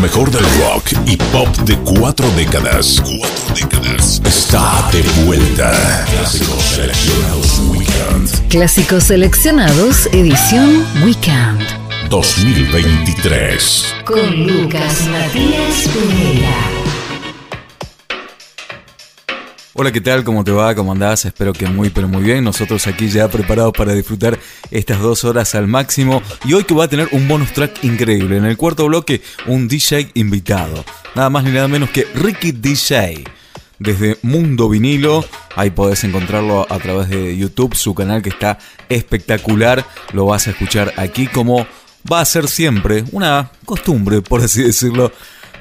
mejor del rock y pop de cuatro décadas. Cuatro décadas. Está de vuelta. Clásicos seleccionados Weekend. Clásicos seleccionados edición Weekend. 2023. Con Lucas Matías Pereira. Hola, ¿qué tal? ¿Cómo te va? ¿Cómo andás? Espero que muy, pero muy bien. Nosotros aquí ya preparados para disfrutar estas dos horas al máximo. Y hoy que va a tener un bonus track increíble. En el cuarto bloque, un DJ invitado. Nada más ni nada menos que Ricky DJ. Desde Mundo Vinilo, ahí podés encontrarlo a través de YouTube, su canal que está espectacular. Lo vas a escuchar aquí como va a ser siempre una costumbre, por así decirlo,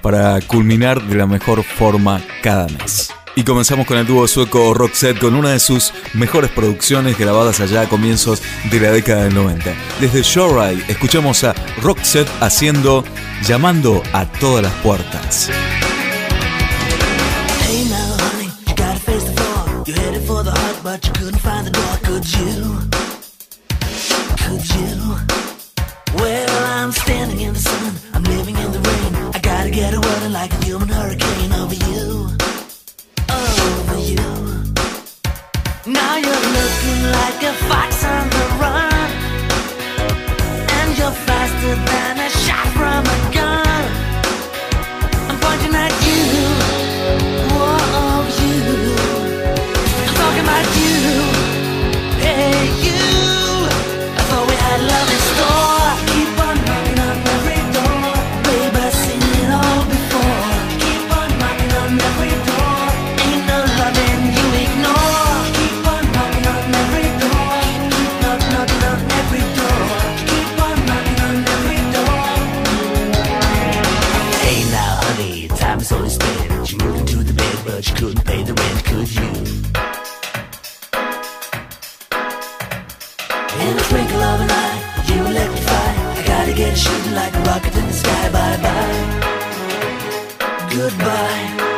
para culminar de la mejor forma cada mes. Y comenzamos con el dúo sueco Roxette con una de sus mejores producciones grabadas allá a comienzos de la década del 90. Desde Shore escuchamos a Roxette haciendo Llamando a todas las puertas. Well, I'm standing in the sun, I'm living in the rain. I gotta get a word like Now you're looking like a fox on the run. But you couldn't pay the rent, could you? In a twinkle of an eye, you electrify. I gotta get shooting like a rocket in the sky. Bye bye. Goodbye.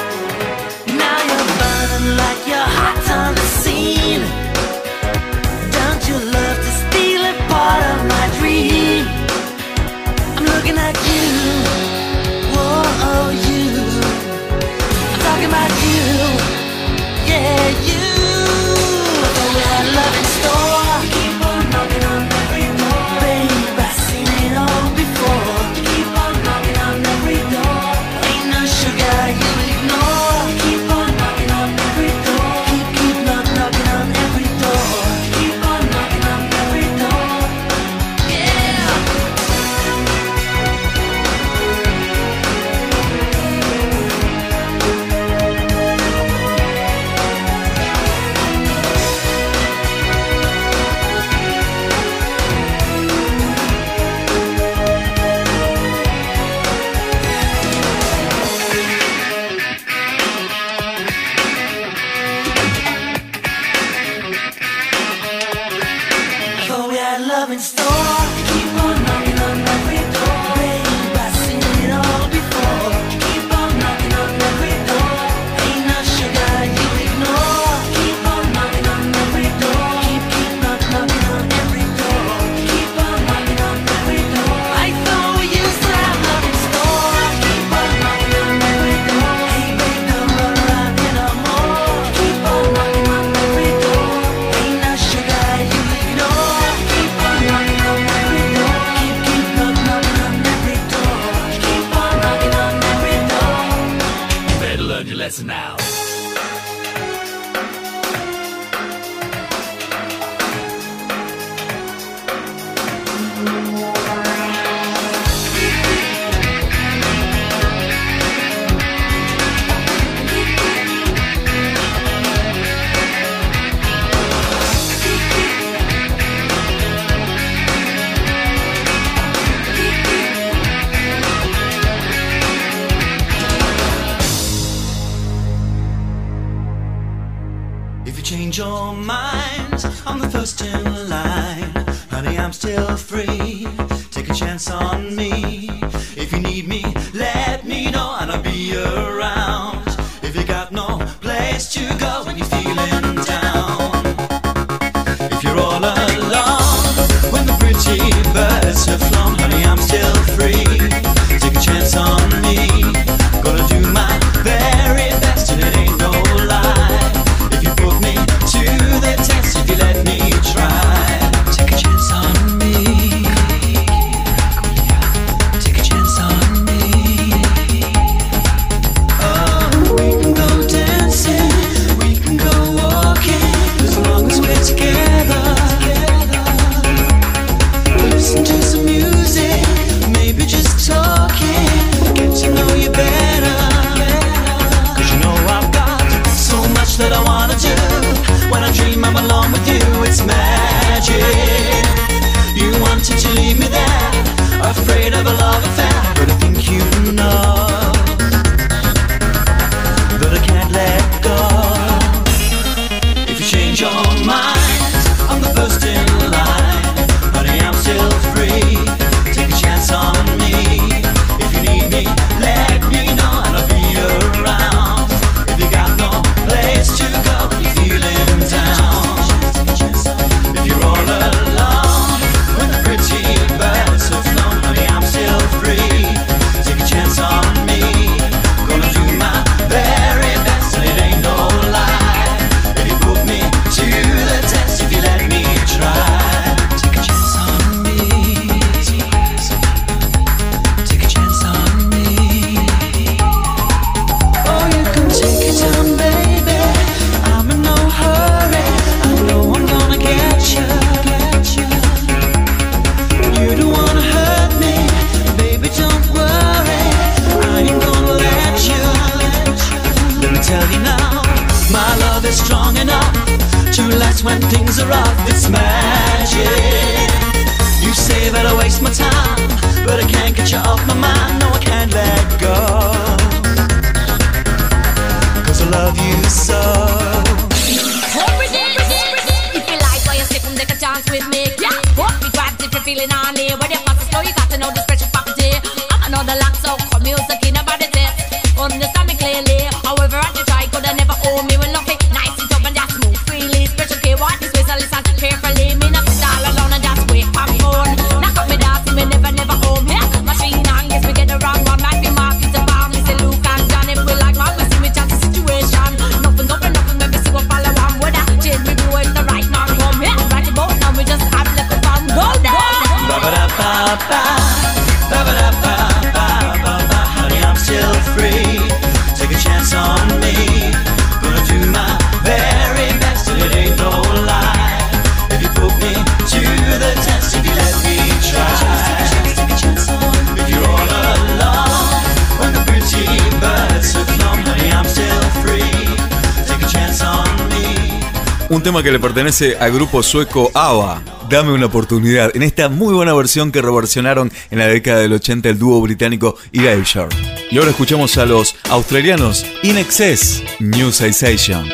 pertenece al grupo sueco ABBA. Dame una oportunidad en esta muy buena versión que reversionaron en la década del 80 el dúo británico Erasure. Y ahora escuchamos a los australianos In Excess New Sensation.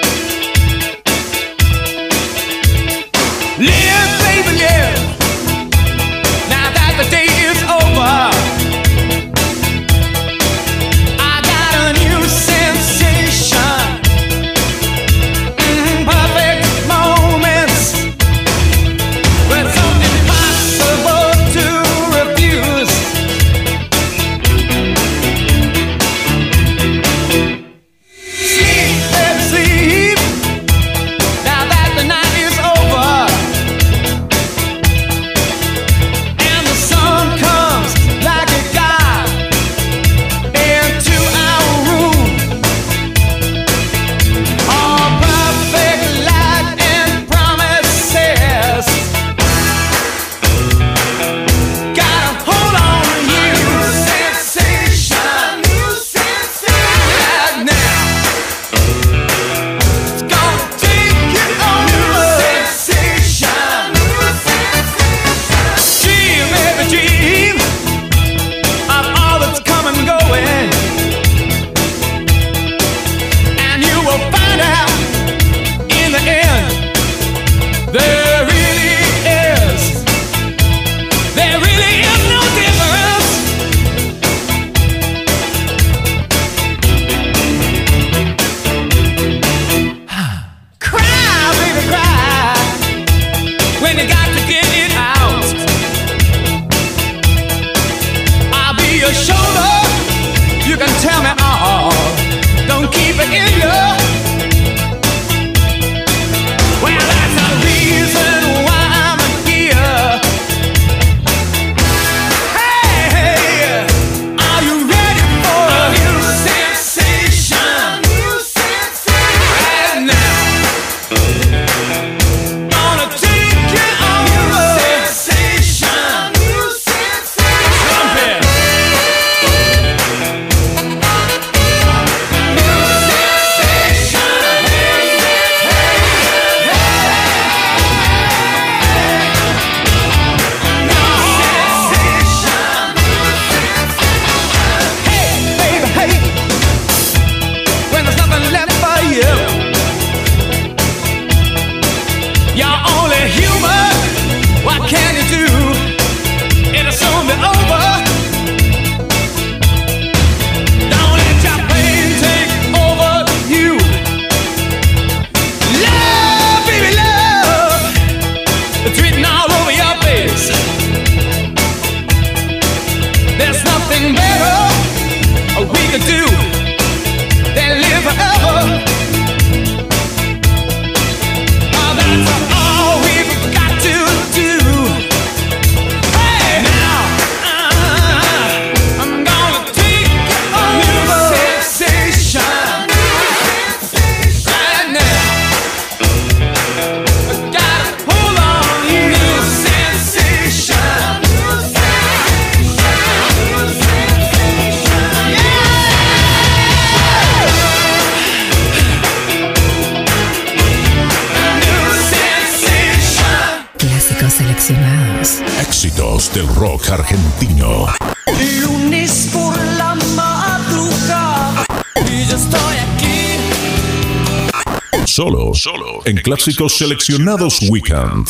solo en clásicos seleccionados weekend.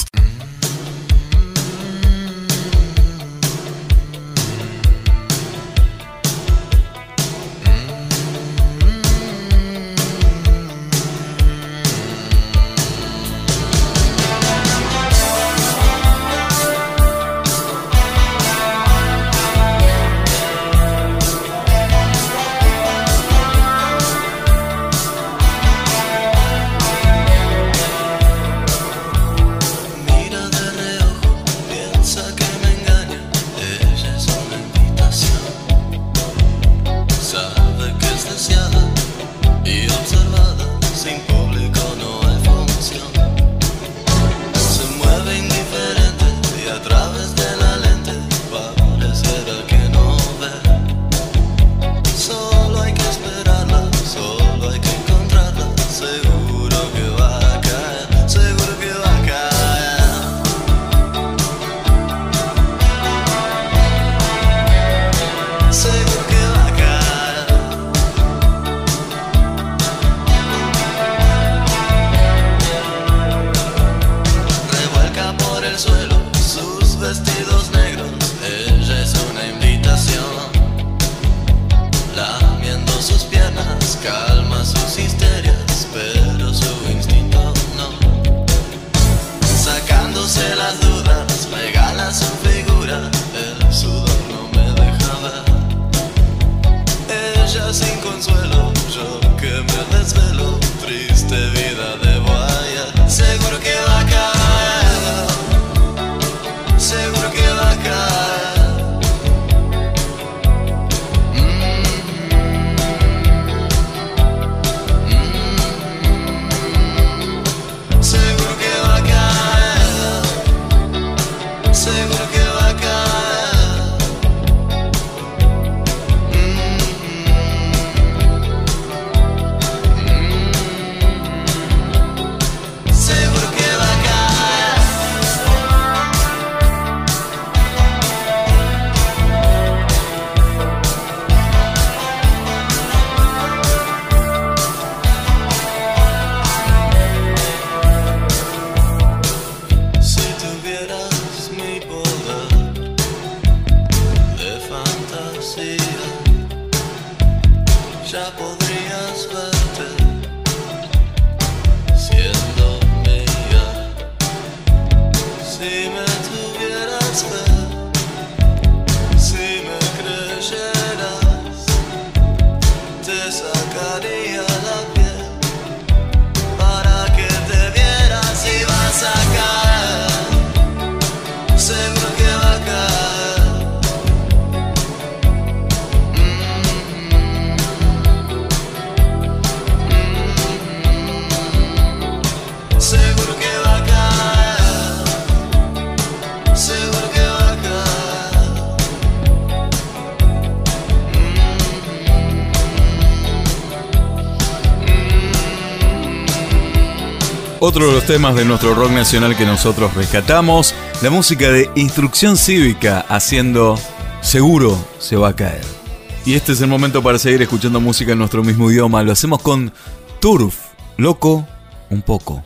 otro de los temas de nuestro rock nacional que nosotros rescatamos, la música de Instrucción Cívica haciendo Seguro se va a caer. Y este es el momento para seguir escuchando música en nuestro mismo idioma. Lo hacemos con Turf, loco un poco.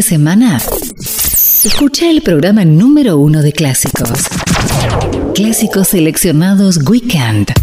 de semana? Escucha el programa número uno de clásicos. Clásicos seleccionados Weekend.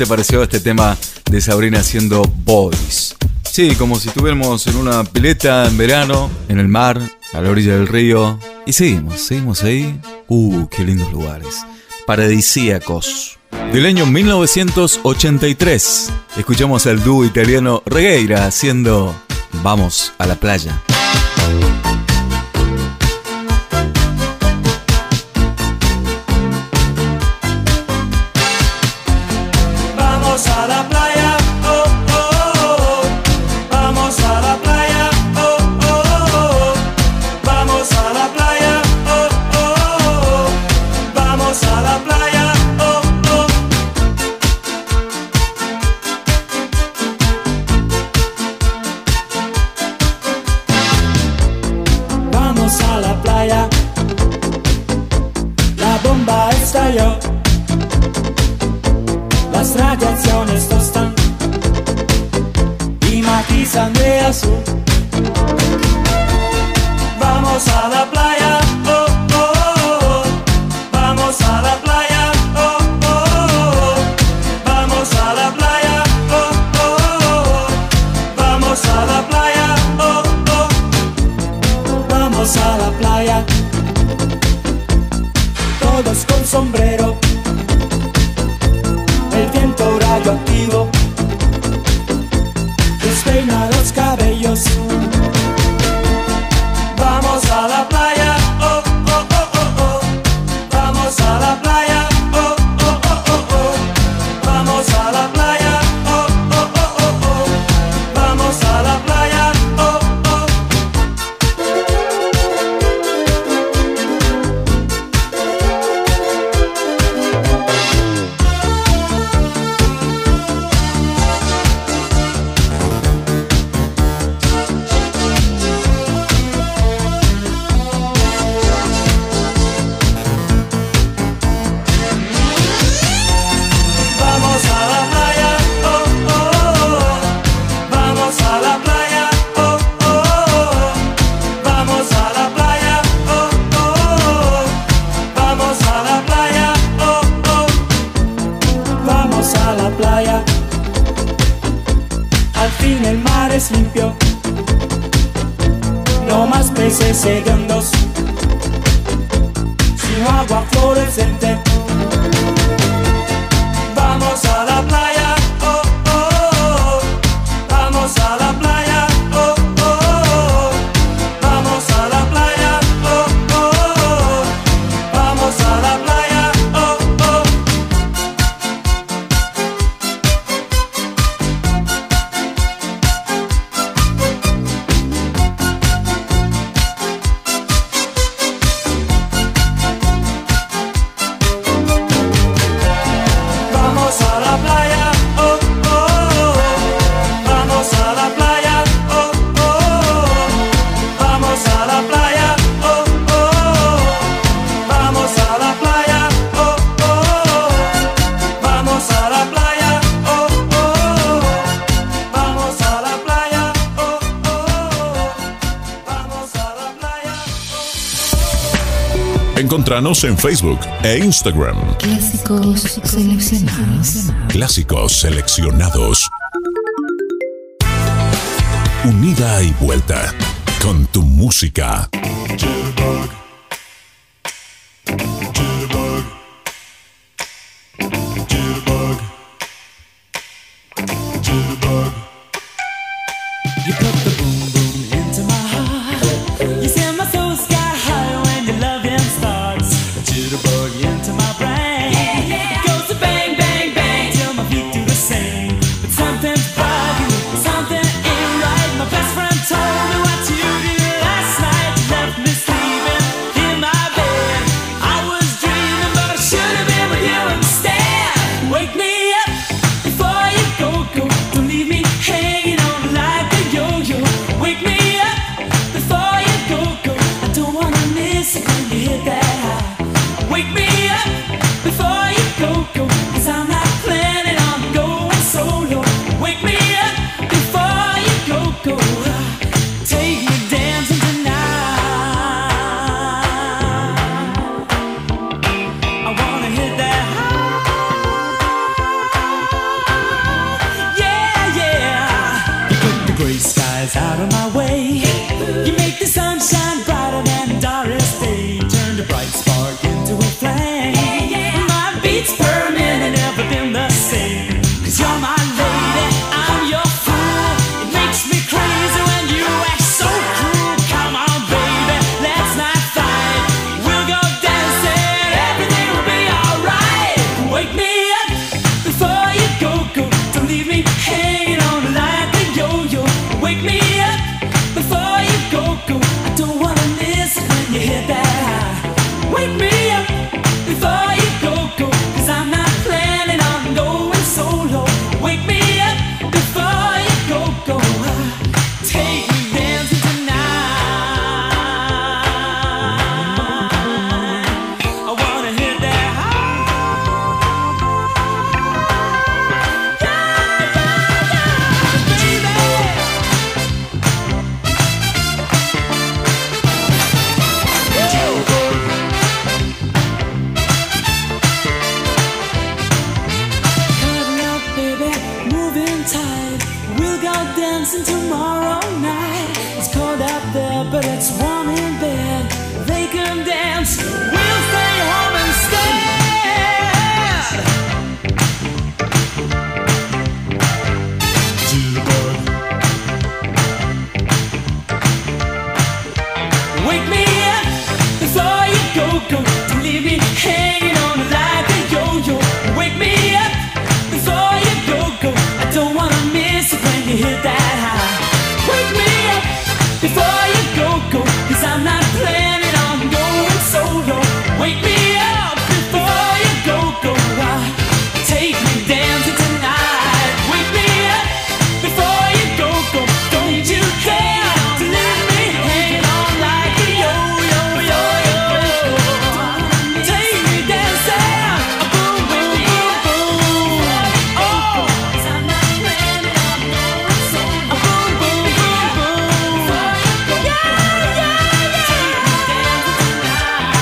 te pareció este tema de Sabrina haciendo boys? Sí, como si estuviéramos en una pileta en verano, en el mar, a la orilla del río. Y seguimos, seguimos ahí. Uh, qué lindos lugares. Paradisíacos. Del año 1983, escuchamos al dúo italiano Regueira haciendo Vamos a la playa. staio La radiazione sto stanco Di Matisa Andrea su Encuéntranos en Facebook e Instagram. Clásicos seleccionados. Clásicos seleccionados. Unida y vuelta con tu música.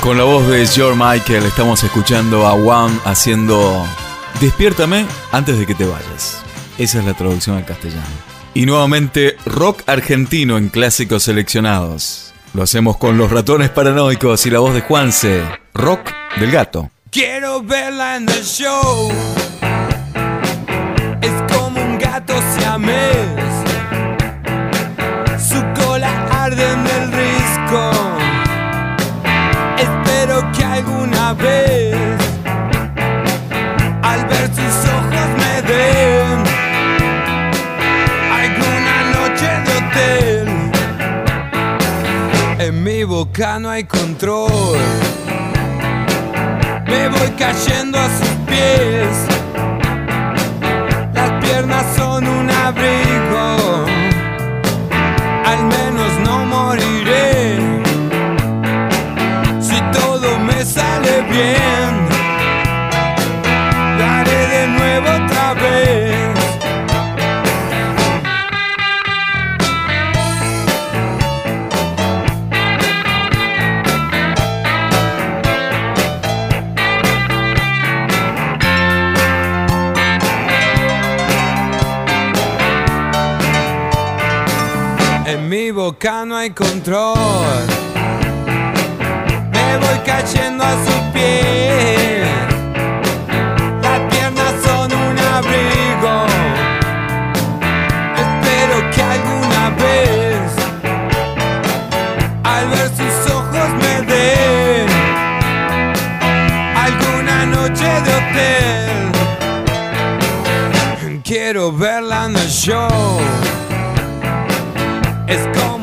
Con la voz de George Michael estamos escuchando a Juan haciendo Despiértame antes de que te vayas. Esa es la traducción al castellano. Y nuevamente rock argentino en clásicos seleccionados. Lo hacemos con los ratones paranoicos y la voz de Juanse. Rock del gato. Quiero verla en el show. Es como un gato siamés. Al ver sus ojos, me den alguna noche de hotel. En mi boca no hay control. Me voy cayendo a sus pies. Las piernas son un abrigo. Al menos no moriré. Bien, de nuevo otra vez. En mi boca no hay control. Quiero verla en el show. Es como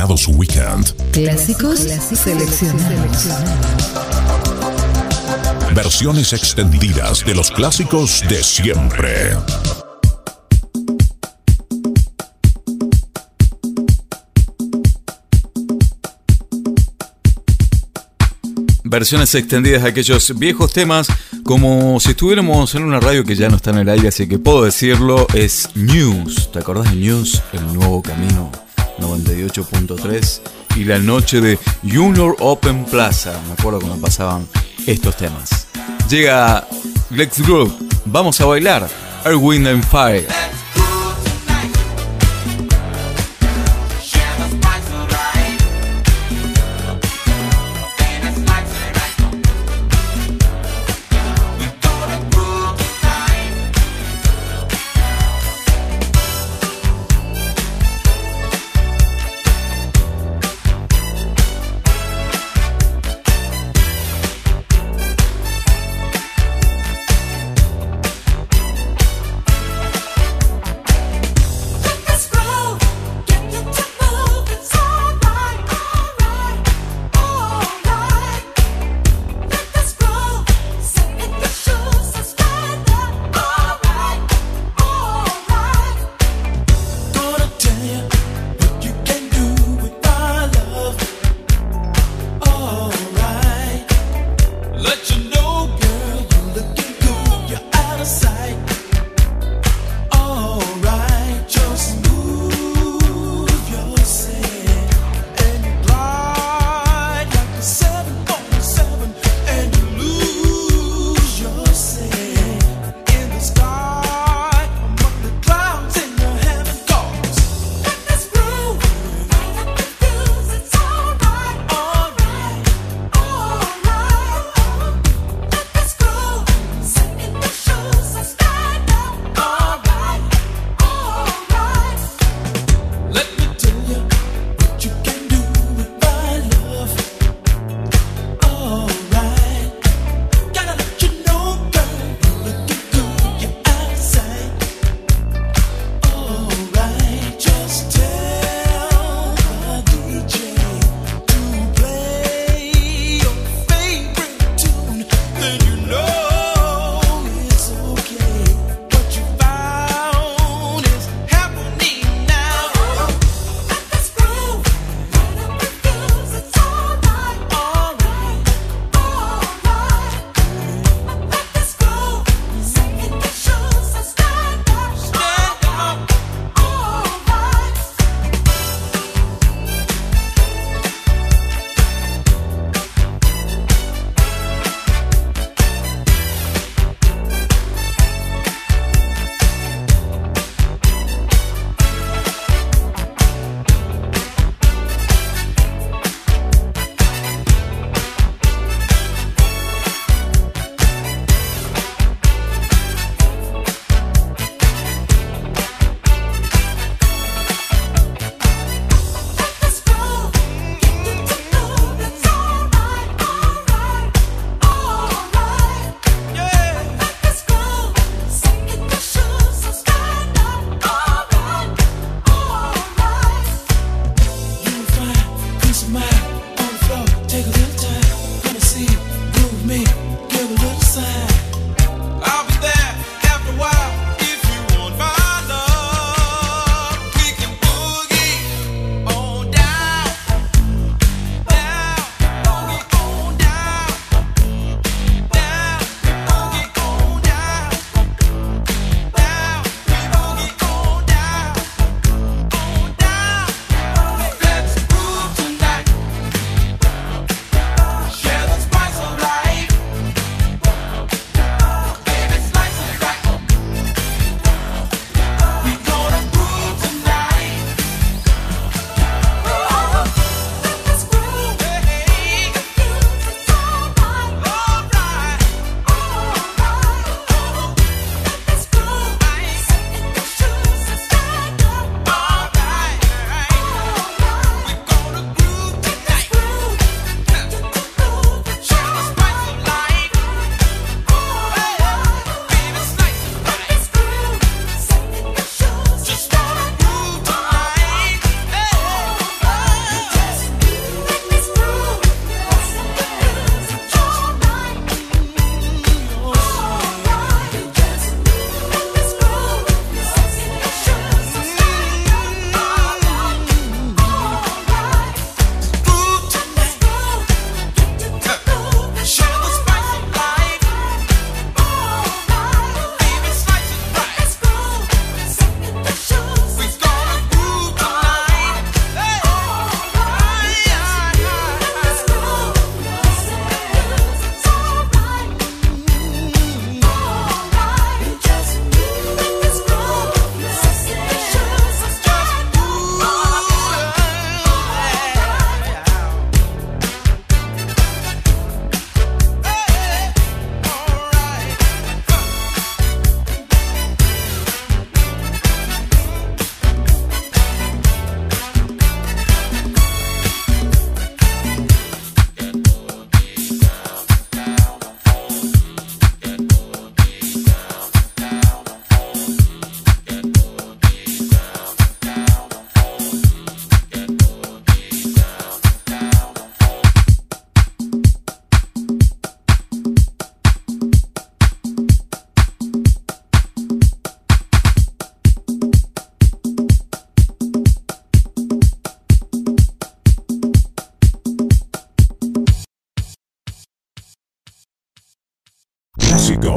Clásicos seleccionados Weekend. Clásicos seleccionados. Versiones extendidas de los clásicos de siempre. Versiones extendidas de aquellos viejos temas, como si estuviéramos en una radio que ya no está en el aire, así que puedo decirlo, es News. ¿Te acordás de News? El nuevo camino 98.3 y la noche de Junior Open Plaza. Me acuerdo cuando pasaban estos temas. Llega Lex Group, vamos a bailar. Earth, Wind and Fire.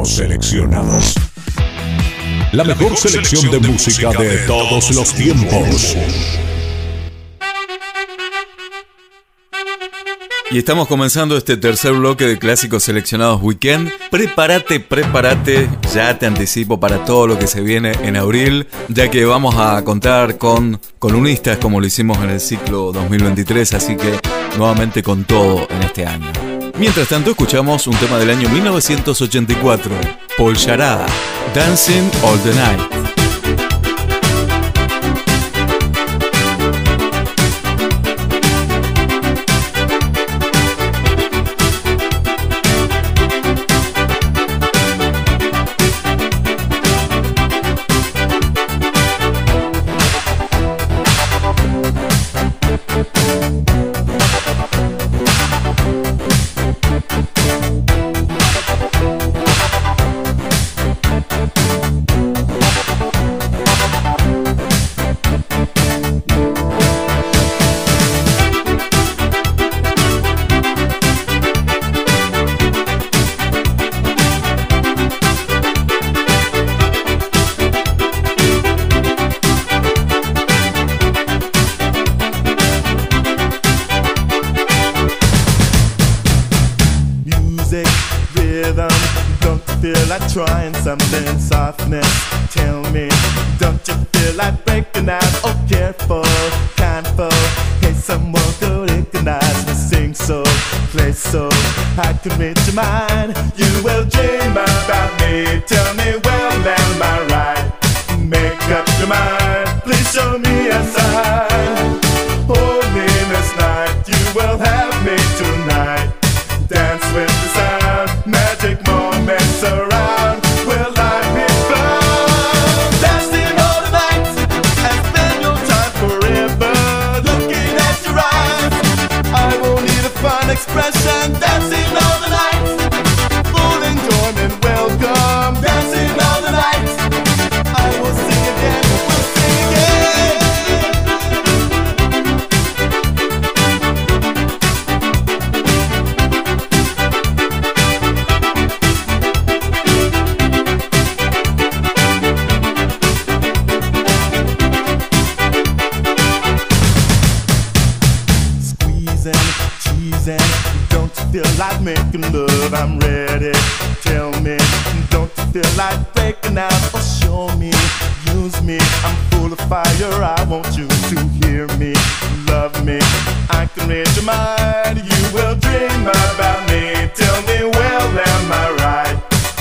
Seleccionados. La mejor selección de música de todos los tiempos. Y estamos comenzando este tercer bloque de clásicos seleccionados weekend. Prepárate, prepárate, ya te anticipo para todo lo que se viene en abril, ya que vamos a contar con columnistas como lo hicimos en el ciclo 2023, así que nuevamente con todo en este año. Mientras tanto, escuchamos un tema del año 1984, Paul Charada, Dancing All the Night. Feel like breaking out? Or show me, use me. I'm full of fire. I want you to hear me, love me. I can read your mind. You will dream about me. Tell me, well, am I right?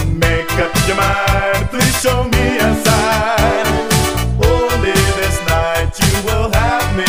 Make up your mind. Please show me a sign. Only this night you will have me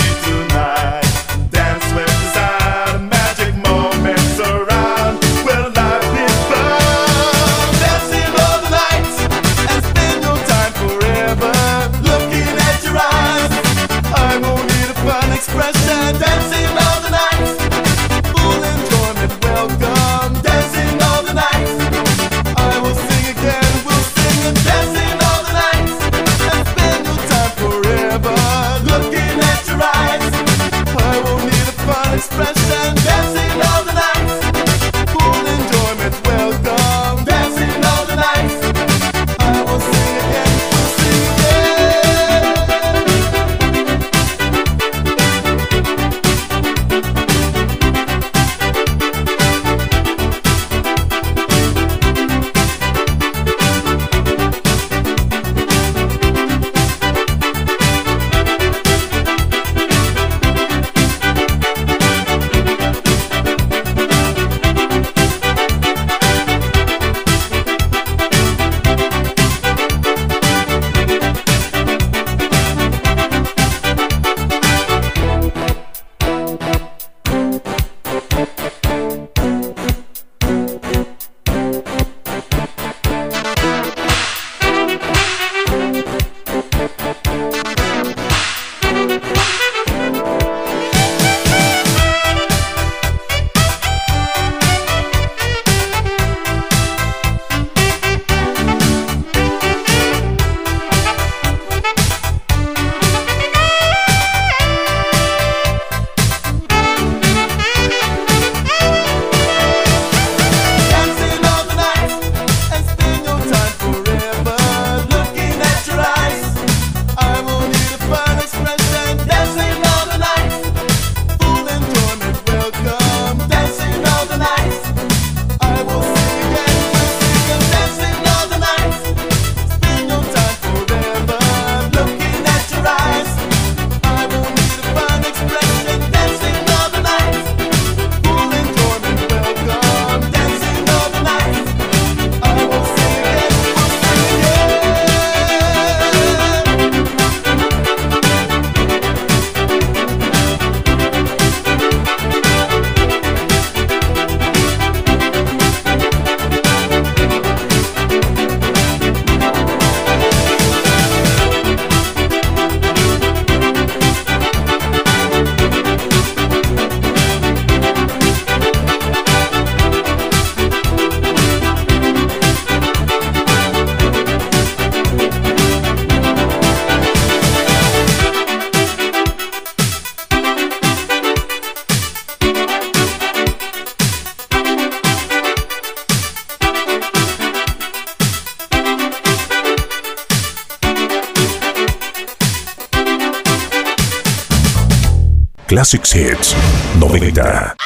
Classics Hits 90.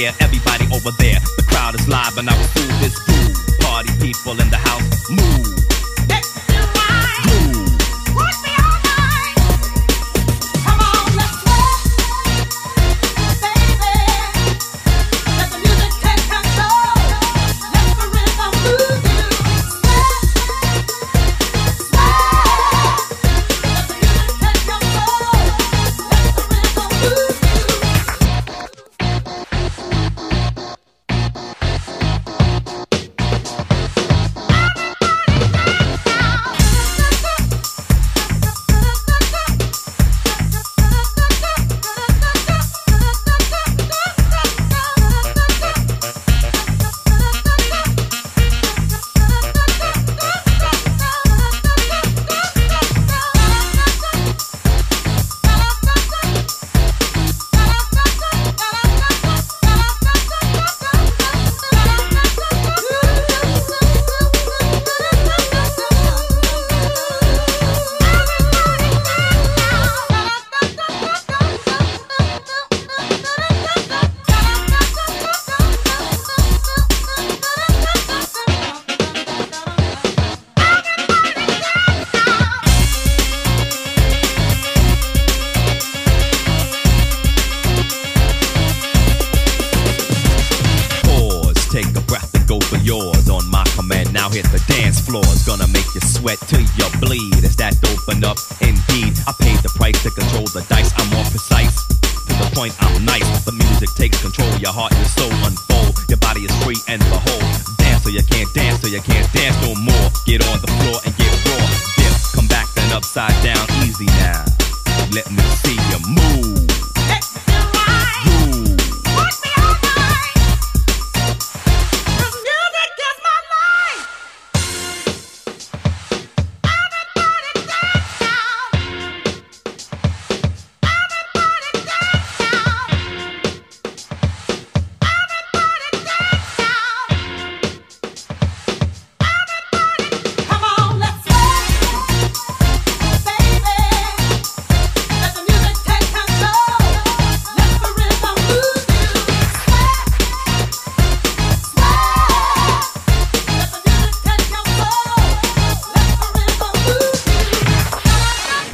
here.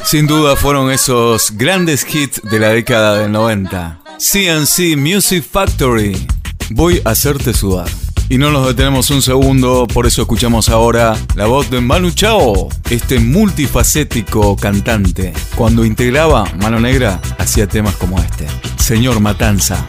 Sin duda fueron esos grandes hits de la década del 90. CNC Music Factory. Voy a hacerte sudar. Y no nos detenemos un segundo, por eso escuchamos ahora la voz de Manu Chao, este multifacético cantante. Cuando integraba Mano Negra, hacía temas como este. Señor Matanza.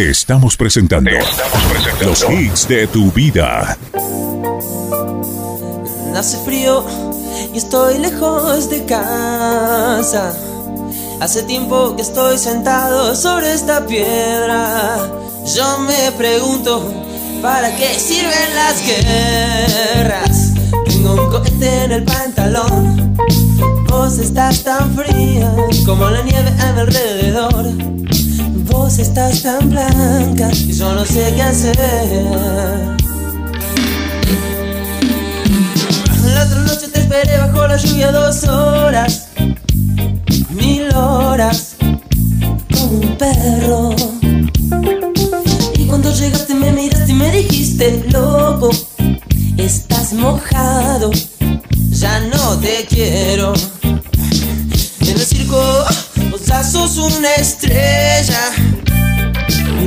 Te estamos presentando, los hits de tu vida. Hace frío y estoy lejos de casa. Hace tiempo que estoy sentado sobre esta piedra. Yo me pregunto, ¿para qué sirven las guerras? Tengo un cohete en el pantalón. Vos estás tan fría como la nieve a mi alrededor. Vos estás tan blanca y yo no sé qué hacer. La otra noche te esperé bajo la lluvia dos horas, mil horas, como un perro. Y cuando llegaste me miraste y me dijiste, loco, estás mojado, ya no te quiero. En el circo vos ya sos una estrella,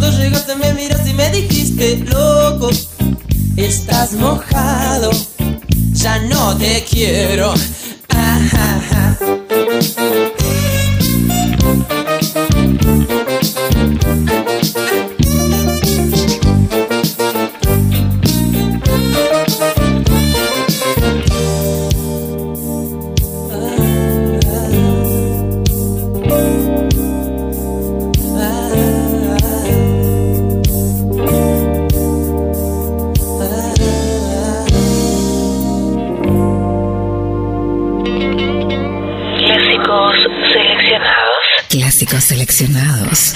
Cuando llegaste me miraste y me dijiste, loco, estás mojado, ya no te quiero. Ajá. Clásicos Clásicos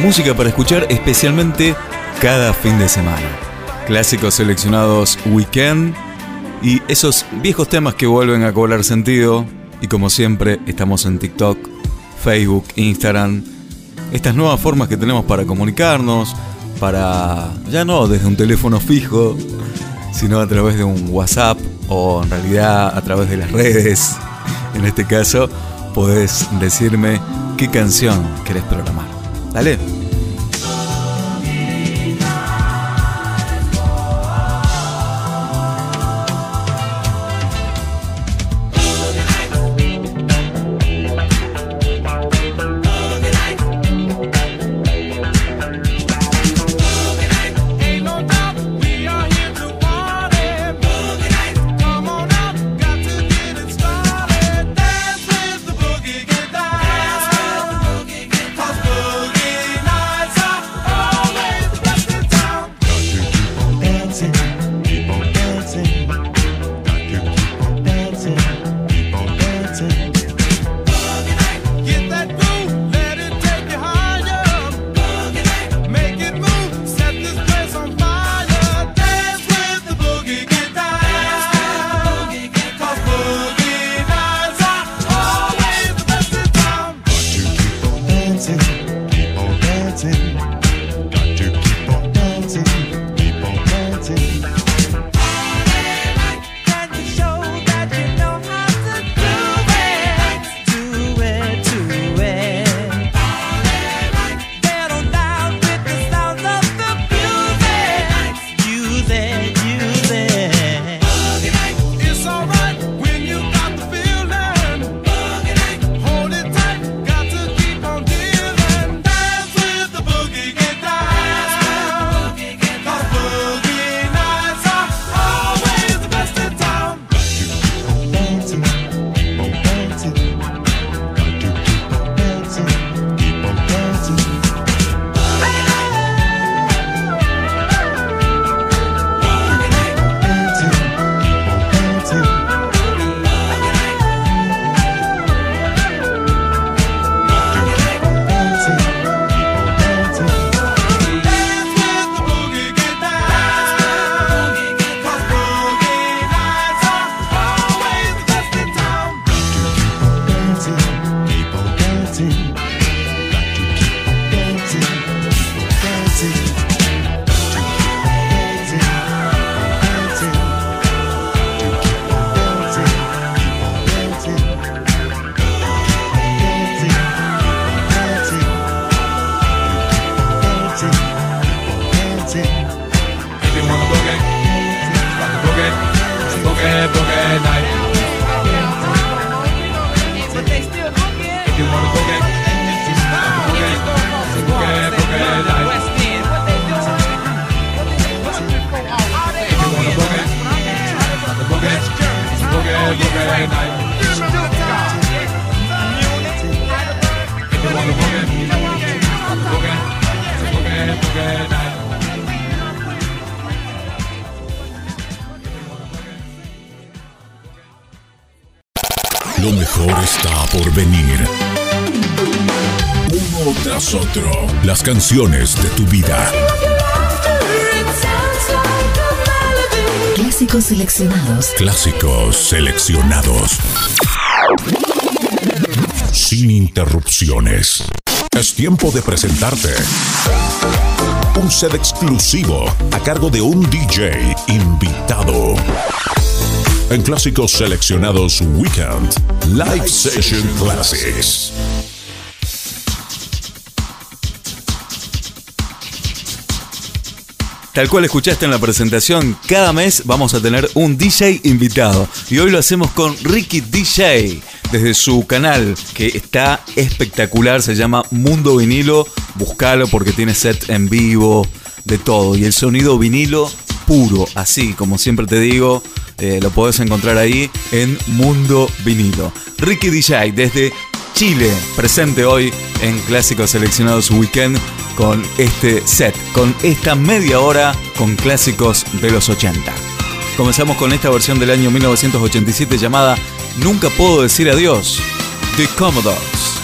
música para escuchar especialmente cada fin de semana. Clásicos seleccionados Weekend y esos viejos temas que vuelven a cobrar sentido. Y como siempre, estamos en TikTok, Facebook, Instagram. Estas nuevas formas que tenemos para comunicarnos, para ya no desde un teléfono fijo, sino a través de un WhatsApp o en realidad a través de las redes. En este caso, podés decirme qué canción querés programar. Dale. dancing, Lo mejor está por venir. Uno tras otro. Las canciones de tu vida. Clásicos seleccionados. Clásicos seleccionados. Sin interrupciones. Es tiempo de presentarte. Un set exclusivo a cargo de un DJ invitado. En Clásicos Seleccionados Weekend, Live Session Classics. Tal cual escuchaste en la presentación, cada mes vamos a tener un DJ invitado. Y hoy lo hacemos con Ricky DJ, desde su canal, que está espectacular, se llama Mundo Vinilo. Búscalo porque tiene set en vivo, de todo. Y el sonido vinilo puro, así como siempre te digo, eh, lo podés encontrar ahí en Mundo Vinilo. Ricky DJ, desde Chile, presente hoy en Clásicos Seleccionados Weekend con este set, con esta media hora con clásicos de los 80. Comenzamos con esta versión del año 1987 llamada Nunca puedo decir adiós, The Commodores.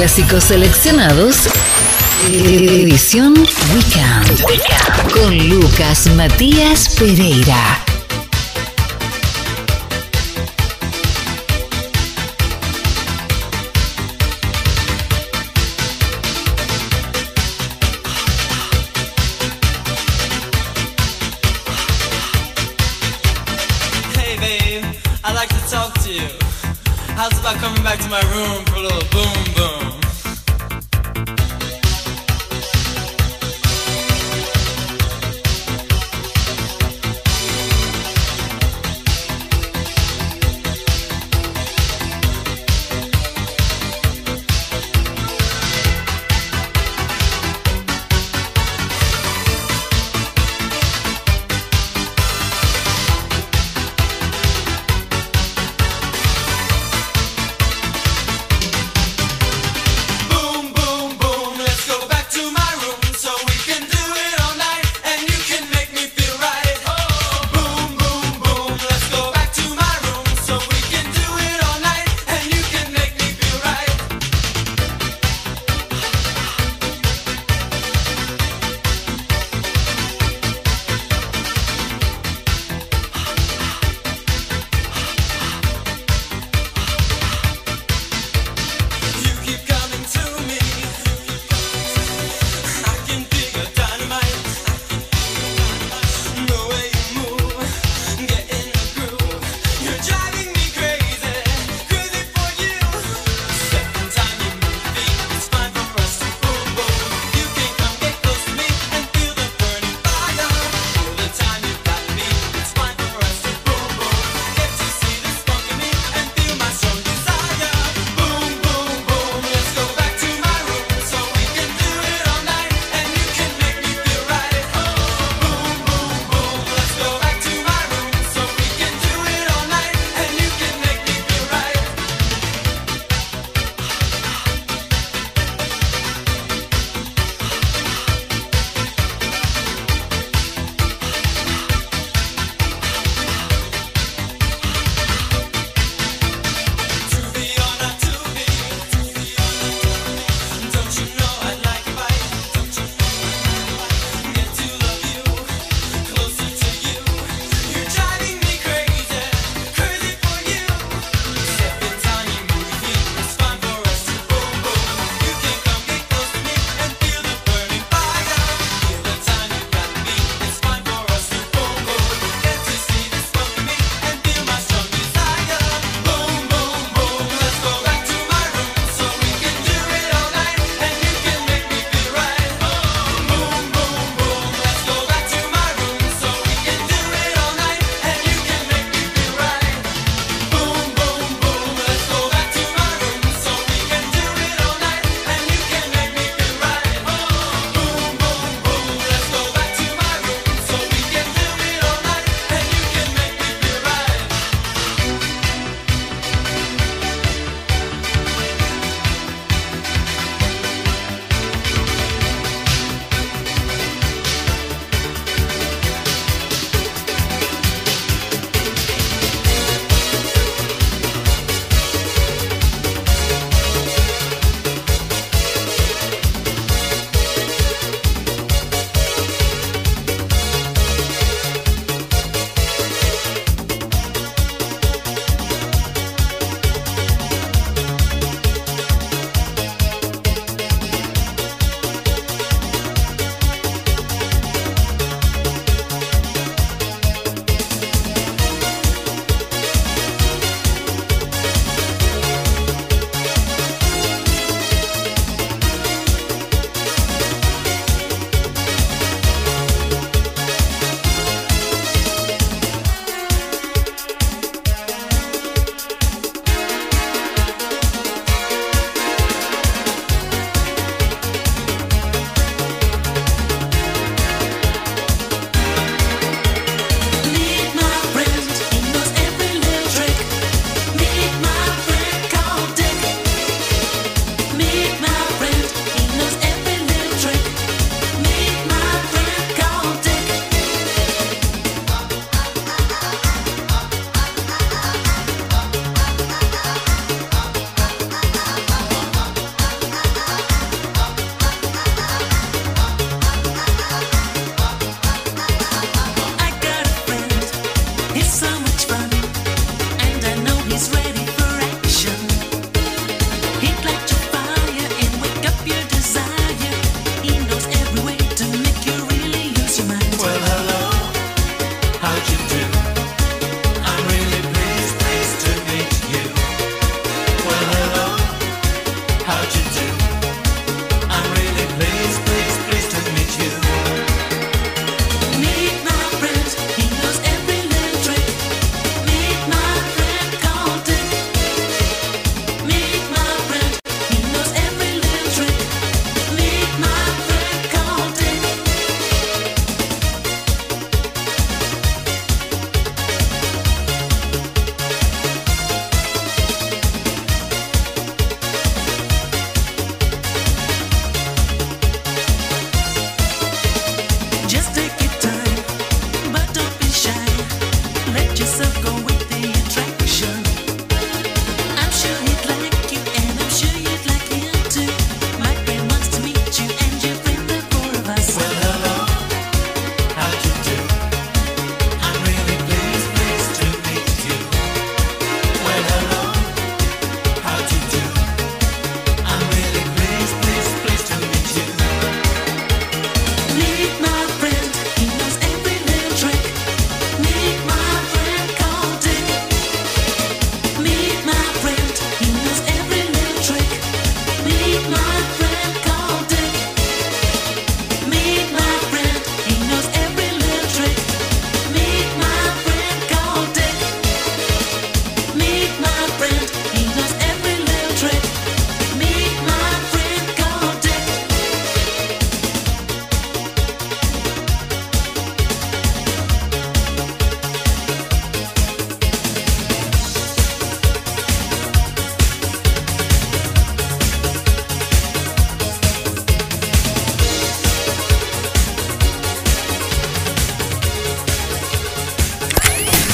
Clásicos seleccionados. Edición Weekend. Con Lucas Matías Pereira.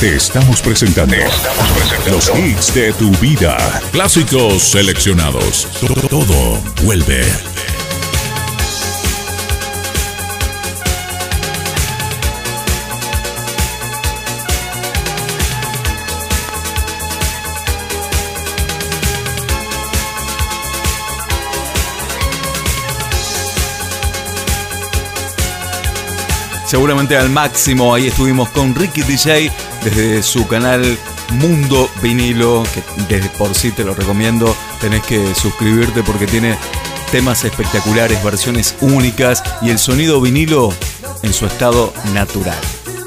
Estamos presentando los hits de tu vida. Clásicos seleccionados. Todo vuelve. Seguramente al máximo. Ahí estuvimos con Ricky DJ desde su canal Mundo Vinilo, que desde por sí te lo recomiendo. Tenés que suscribirte porque tiene temas espectaculares, versiones únicas y el sonido vinilo en su estado natural.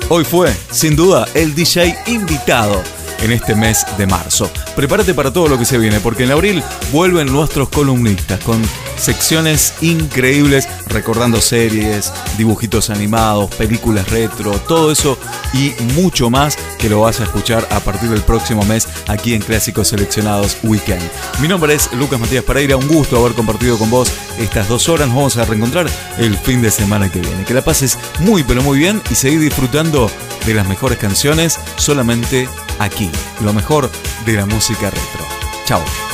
Hoy fue, sin duda, el DJ invitado en este mes de marzo. Prepárate para todo lo que se viene, porque en abril vuelven nuestros columnistas con secciones increíbles, recordando series, dibujitos animados, películas retro, todo eso y mucho más que lo vas a escuchar a partir del próximo mes aquí en Clásicos Seleccionados Weekend. Mi nombre es Lucas Matías Pereira, un gusto haber compartido con vos estas dos horas. Nos vamos a reencontrar el fin de semana que viene. Que la pases muy pero muy bien y seguir disfrutando de las mejores canciones solamente aquí. Lo mejor de la música retro. Chao.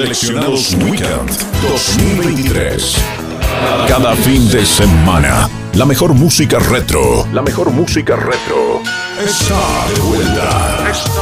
Seleccionados Weekend 2023. Cada fin de semana, la mejor música retro. La mejor música retro. Está de vuelta. Está